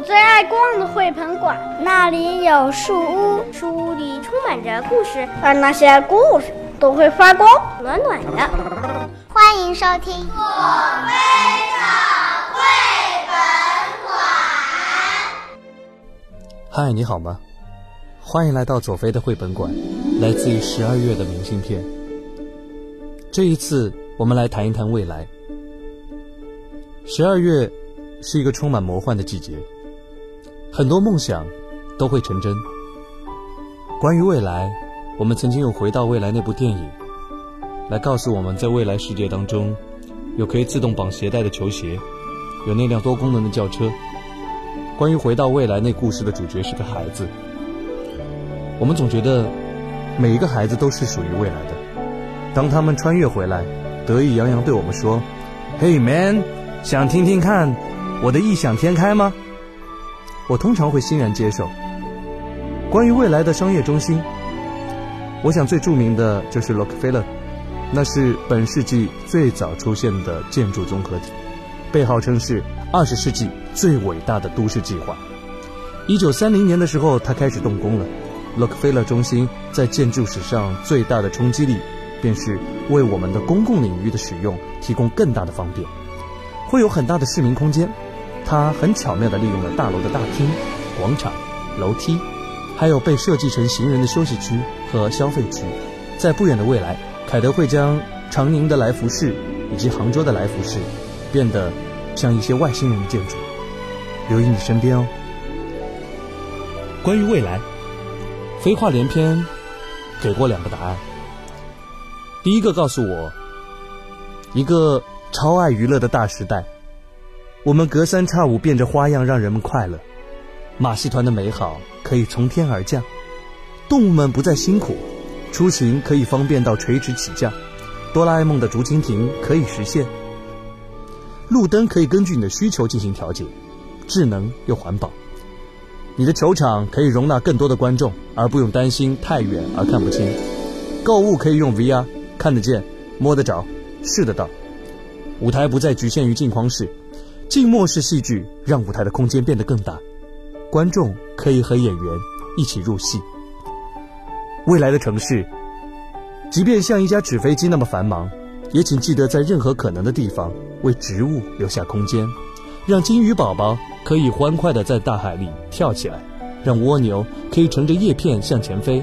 我最爱逛的绘本馆，那里有树屋，树屋里充满着故事，而那些故事都会发光，暖暖的。欢迎收听《左飞的绘本馆》。嗨，你好吗？欢迎来到左飞的绘本馆，来自于十二月的明信片。这一次，我们来谈一谈未来。十二月是一个充满魔幻的季节，很多梦想都会成真。关于未来，我们曾经有《回到未来》那部电影，来告诉我们在未来世界当中，有可以自动绑鞋带的球鞋，有那辆多功能的轿车。关于《回到未来》那故事的主角是个孩子，我们总觉得每一个孩子都是属于未来的。当他们穿越回来，得意洋洋对我们说：“Hey man！” 想听听看我的异想天开吗？我通常会欣然接受。关于未来的商业中心，我想最著名的就是洛克菲勒那是本世纪最早出现的建筑综合体，被号称是二十世纪最伟大的都市计划。一九三零年的时候，它开始动工了。洛克菲勒中心在建筑史上最大的冲击力，便是为我们的公共领域的使用提供更大的方便。会有很大的市民空间，它很巧妙地利用了大楼的大厅、广场、楼梯，还有被设计成行人的休息区和消费区。在不远的未来，凯德会将长宁的来福士以及杭州的来福士变得像一些外星人的建筑。留意你身边哦。关于未来，废话连篇，给过两个答案。第一个告诉我，一个。超爱娱乐的大时代，我们隔三差五变着花样让人们快乐。马戏团的美好可以从天而降，动物们不再辛苦，出行可以方便到垂直起降。哆啦 A 梦的竹蜻蜓可以实现，路灯可以根据你的需求进行调节，智能又环保。你的球场可以容纳更多的观众，而不用担心太远而看不清。购物可以用 VR，看得见、摸得着、试得到。舞台不再局限于镜框式、静默式戏剧，让舞台的空间变得更大，观众可以和演员一起入戏。未来的城市，即便像一架纸飞机那么繁忙，也请记得在任何可能的地方为植物留下空间，让金鱼宝宝可以欢快地在大海里跳起来，让蜗牛可以乘着叶片向前飞。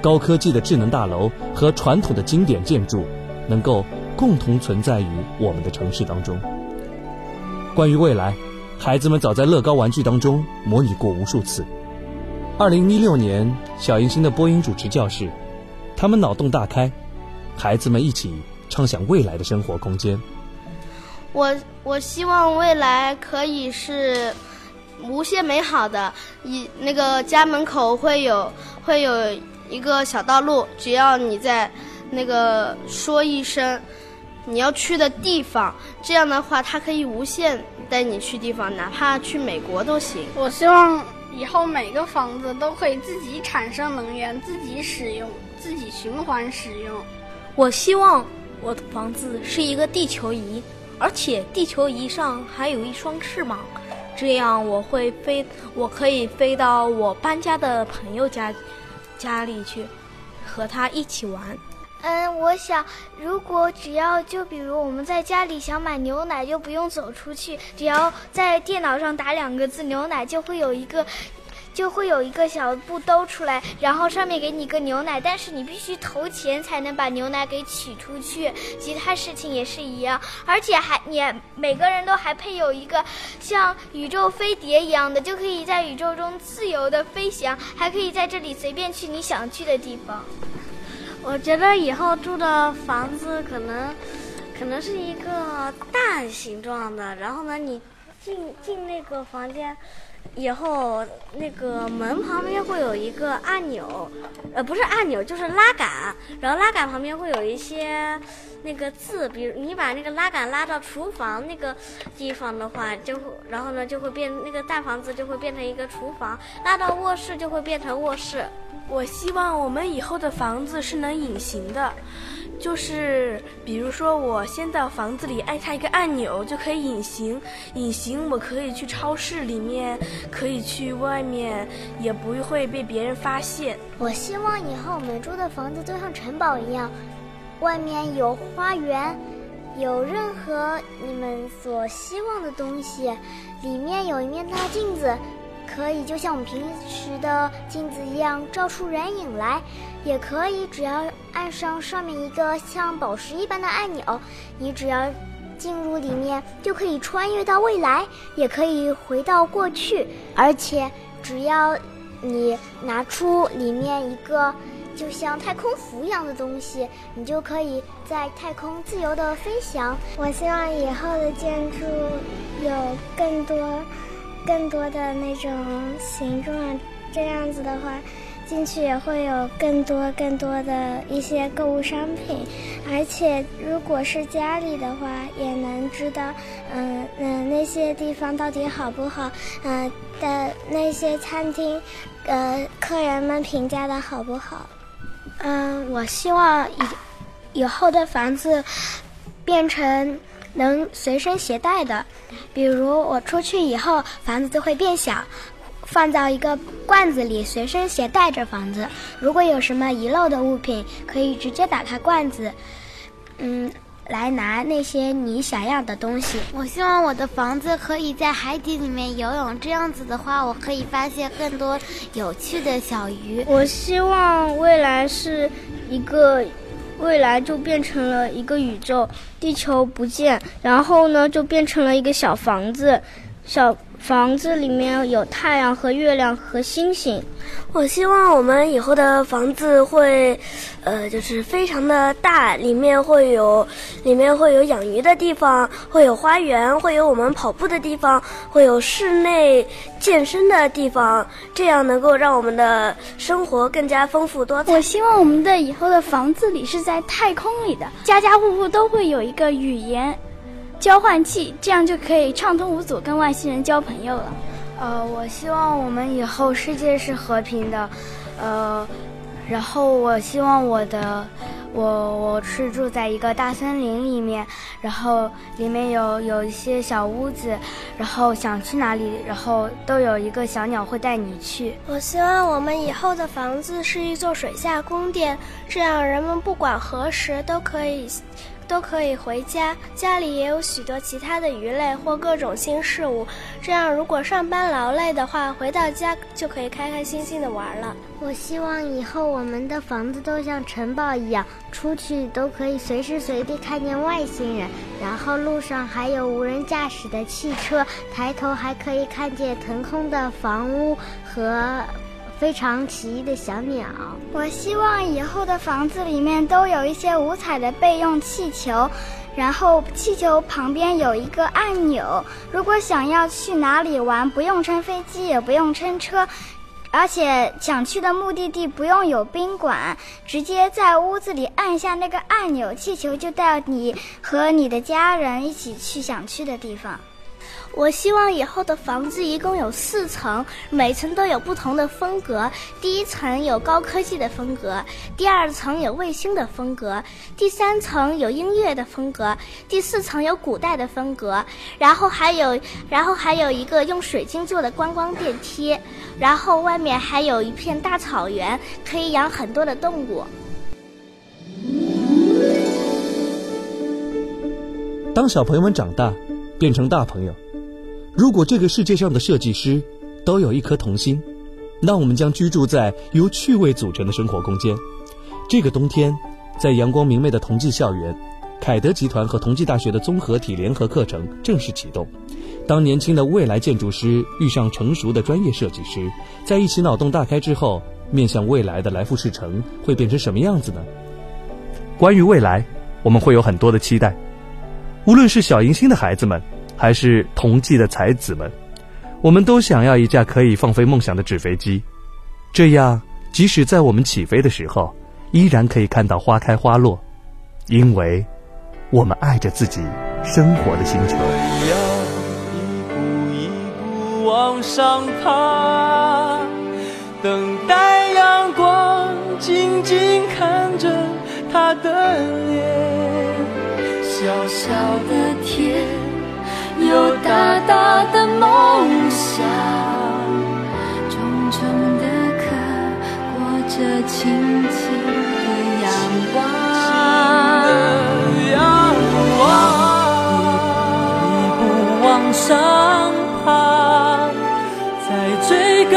高科技的智能大楼和传统的经典建筑，能够。共同存在于我们的城市当中。关于未来，孩子们早在乐高玩具当中模拟过无数次。二零一六年，小行星的播音主持教室，他们脑洞大开，孩子们一起畅想未来的生活空间。我我希望未来可以是无限美好的，以那个家门口会有会有一个小道路，只要你在那个说一声。你要去的地方，这样的话，它可以无限带你去地方，哪怕去美国都行。我希望以后每个房子都可以自己产生能源，自己使用，自己循环使用。我希望我的房子是一个地球仪，而且地球仪上还有一双翅膀，这样我会飞，我可以飞到我搬家的朋友家家里去，和他一起玩。嗯，我想，如果只要就比如我们在家里想买牛奶，就不用走出去，只要在电脑上打两个字“牛奶”，就会有一个，就会有一个小布兜出来，然后上面给你个牛奶，但是你必须投钱才能把牛奶给取出去。其他事情也是一样，而且还你每个人都还配有一个像宇宙飞碟一样的，就可以在宇宙中自由的飞翔，还可以在这里随便去你想去的地方。我觉得以后住的房子可能，可能是一个蛋形状的。然后呢，你进进那个房间以后，那个门旁边会有一个按钮，呃，不是按钮，就是拉杆。然后拉杆旁边会有一些那个字，比如你把那个拉杆拉到厨房那个地方的话，就会，然后呢就会变那个大房子就会变成一个厨房；拉到卧室就会变成卧室。我希望我们以后的房子是能隐形的，就是比如说，我先到房子里按下一个按钮就可以隐形，隐形我可以去超市里面，可以去外面，也不会被别人发现。我希望以后我们住的房子都像城堡一样，外面有花园，有任何你们所希望的东西，里面有一面大镜子。可以就像我们平时的镜子一样照出人影来，也可以只要按上上面一个像宝石一般的按钮，你只要进入里面就可以穿越到未来，也可以回到过去。而且只要你拿出里面一个就像太空服一样的东西，你就可以在太空自由的飞翔。我希望以后的建筑有更多。更多的那种形状，这样子的话，进去也会有更多更多的一些购物商品，而且如果是家里的话，也能知道，嗯嗯那些地方到底好不好，嗯的那些餐厅，呃客人们评价的好不好？嗯，我希望以以后的房子变成。能随身携带的，比如我出去以后，房子就会变小，放到一个罐子里，随身携带着房子。如果有什么遗漏的物品，可以直接打开罐子，嗯，来拿那些你想要的东西。我希望我的房子可以在海底里面游泳，这样子的话，我可以发现更多有趣的小鱼。我希望未来是一个。未来就变成了一个宇宙，地球不见，然后呢，就变成了一个小房子，小。房子里面有太阳和月亮和星星。我希望我们以后的房子会，呃，就是非常的大，里面会有，里面会有养鱼的地方，会有花园，会有我们跑步的地方，会有室内健身的地方，这样能够让我们的生活更加丰富多彩。我希望我们的以后的房子里是在太空里的，家家户户都会有一个语言。交换器，这样就可以畅通无阻跟外星人交朋友了。呃，我希望我们以后世界是和平的，呃，然后我希望我的，我我是住在一个大森林里面，然后里面有有一些小屋子，然后想去哪里，然后都有一个小鸟会带你去。我希望我们以后的房子是一座水下宫殿，这样人们不管何时都可以。都可以回家，家里也有许多其他的鱼类或各种新事物。这样，如果上班劳累的话，回到家就可以开开心心的玩了。我希望以后我们的房子都像城堡一样，出去都可以随时随地看见外星人，然后路上还有无人驾驶的汽车，抬头还可以看见腾空的房屋和。非常奇异的小鸟。我希望以后的房子里面都有一些五彩的备用气球，然后气球旁边有一个按钮。如果想要去哪里玩，不用乘飞机，也不用乘车，而且想去的目的地不用有宾馆，直接在屋子里按下那个按钮，气球就带你和你的家人一起去想去的地方。我希望以后的房子一共有四层，每层都有不同的风格。第一层有高科技的风格，第二层有卫星的风格，第三层有音乐的风格，第四层有古代的风格。然后还有，然后还有一个用水晶做的观光电梯。然后外面还有一片大草原，可以养很多的动物。当小朋友们长大，变成大朋友。如果这个世界上的设计师都有一颗童心，那我们将居住在由趣味组成的生活空间。这个冬天，在阳光明媚的同济校园，凯德集团和同济大学的综合体联合课程正式启动。当年轻的未来建筑师遇上成熟的专业设计师，在一起脑洞大开之后，面向未来的来福士城会变成什么样子呢？关于未来，我们会有很多的期待。无论是小迎新的孩子们。还是同济的才子们，我们都想要一架可以放飞梦想的纸飞机，这样即使在我们起飞的时候，依然可以看到花开花落，因为我们爱着自己生活的星球。一步一步往上爬，等待阳光，静静看着。他的脸。小小的天，有大大的梦想，重重的壳，裹着轻轻的阳光。阳光，一步往上爬，在最高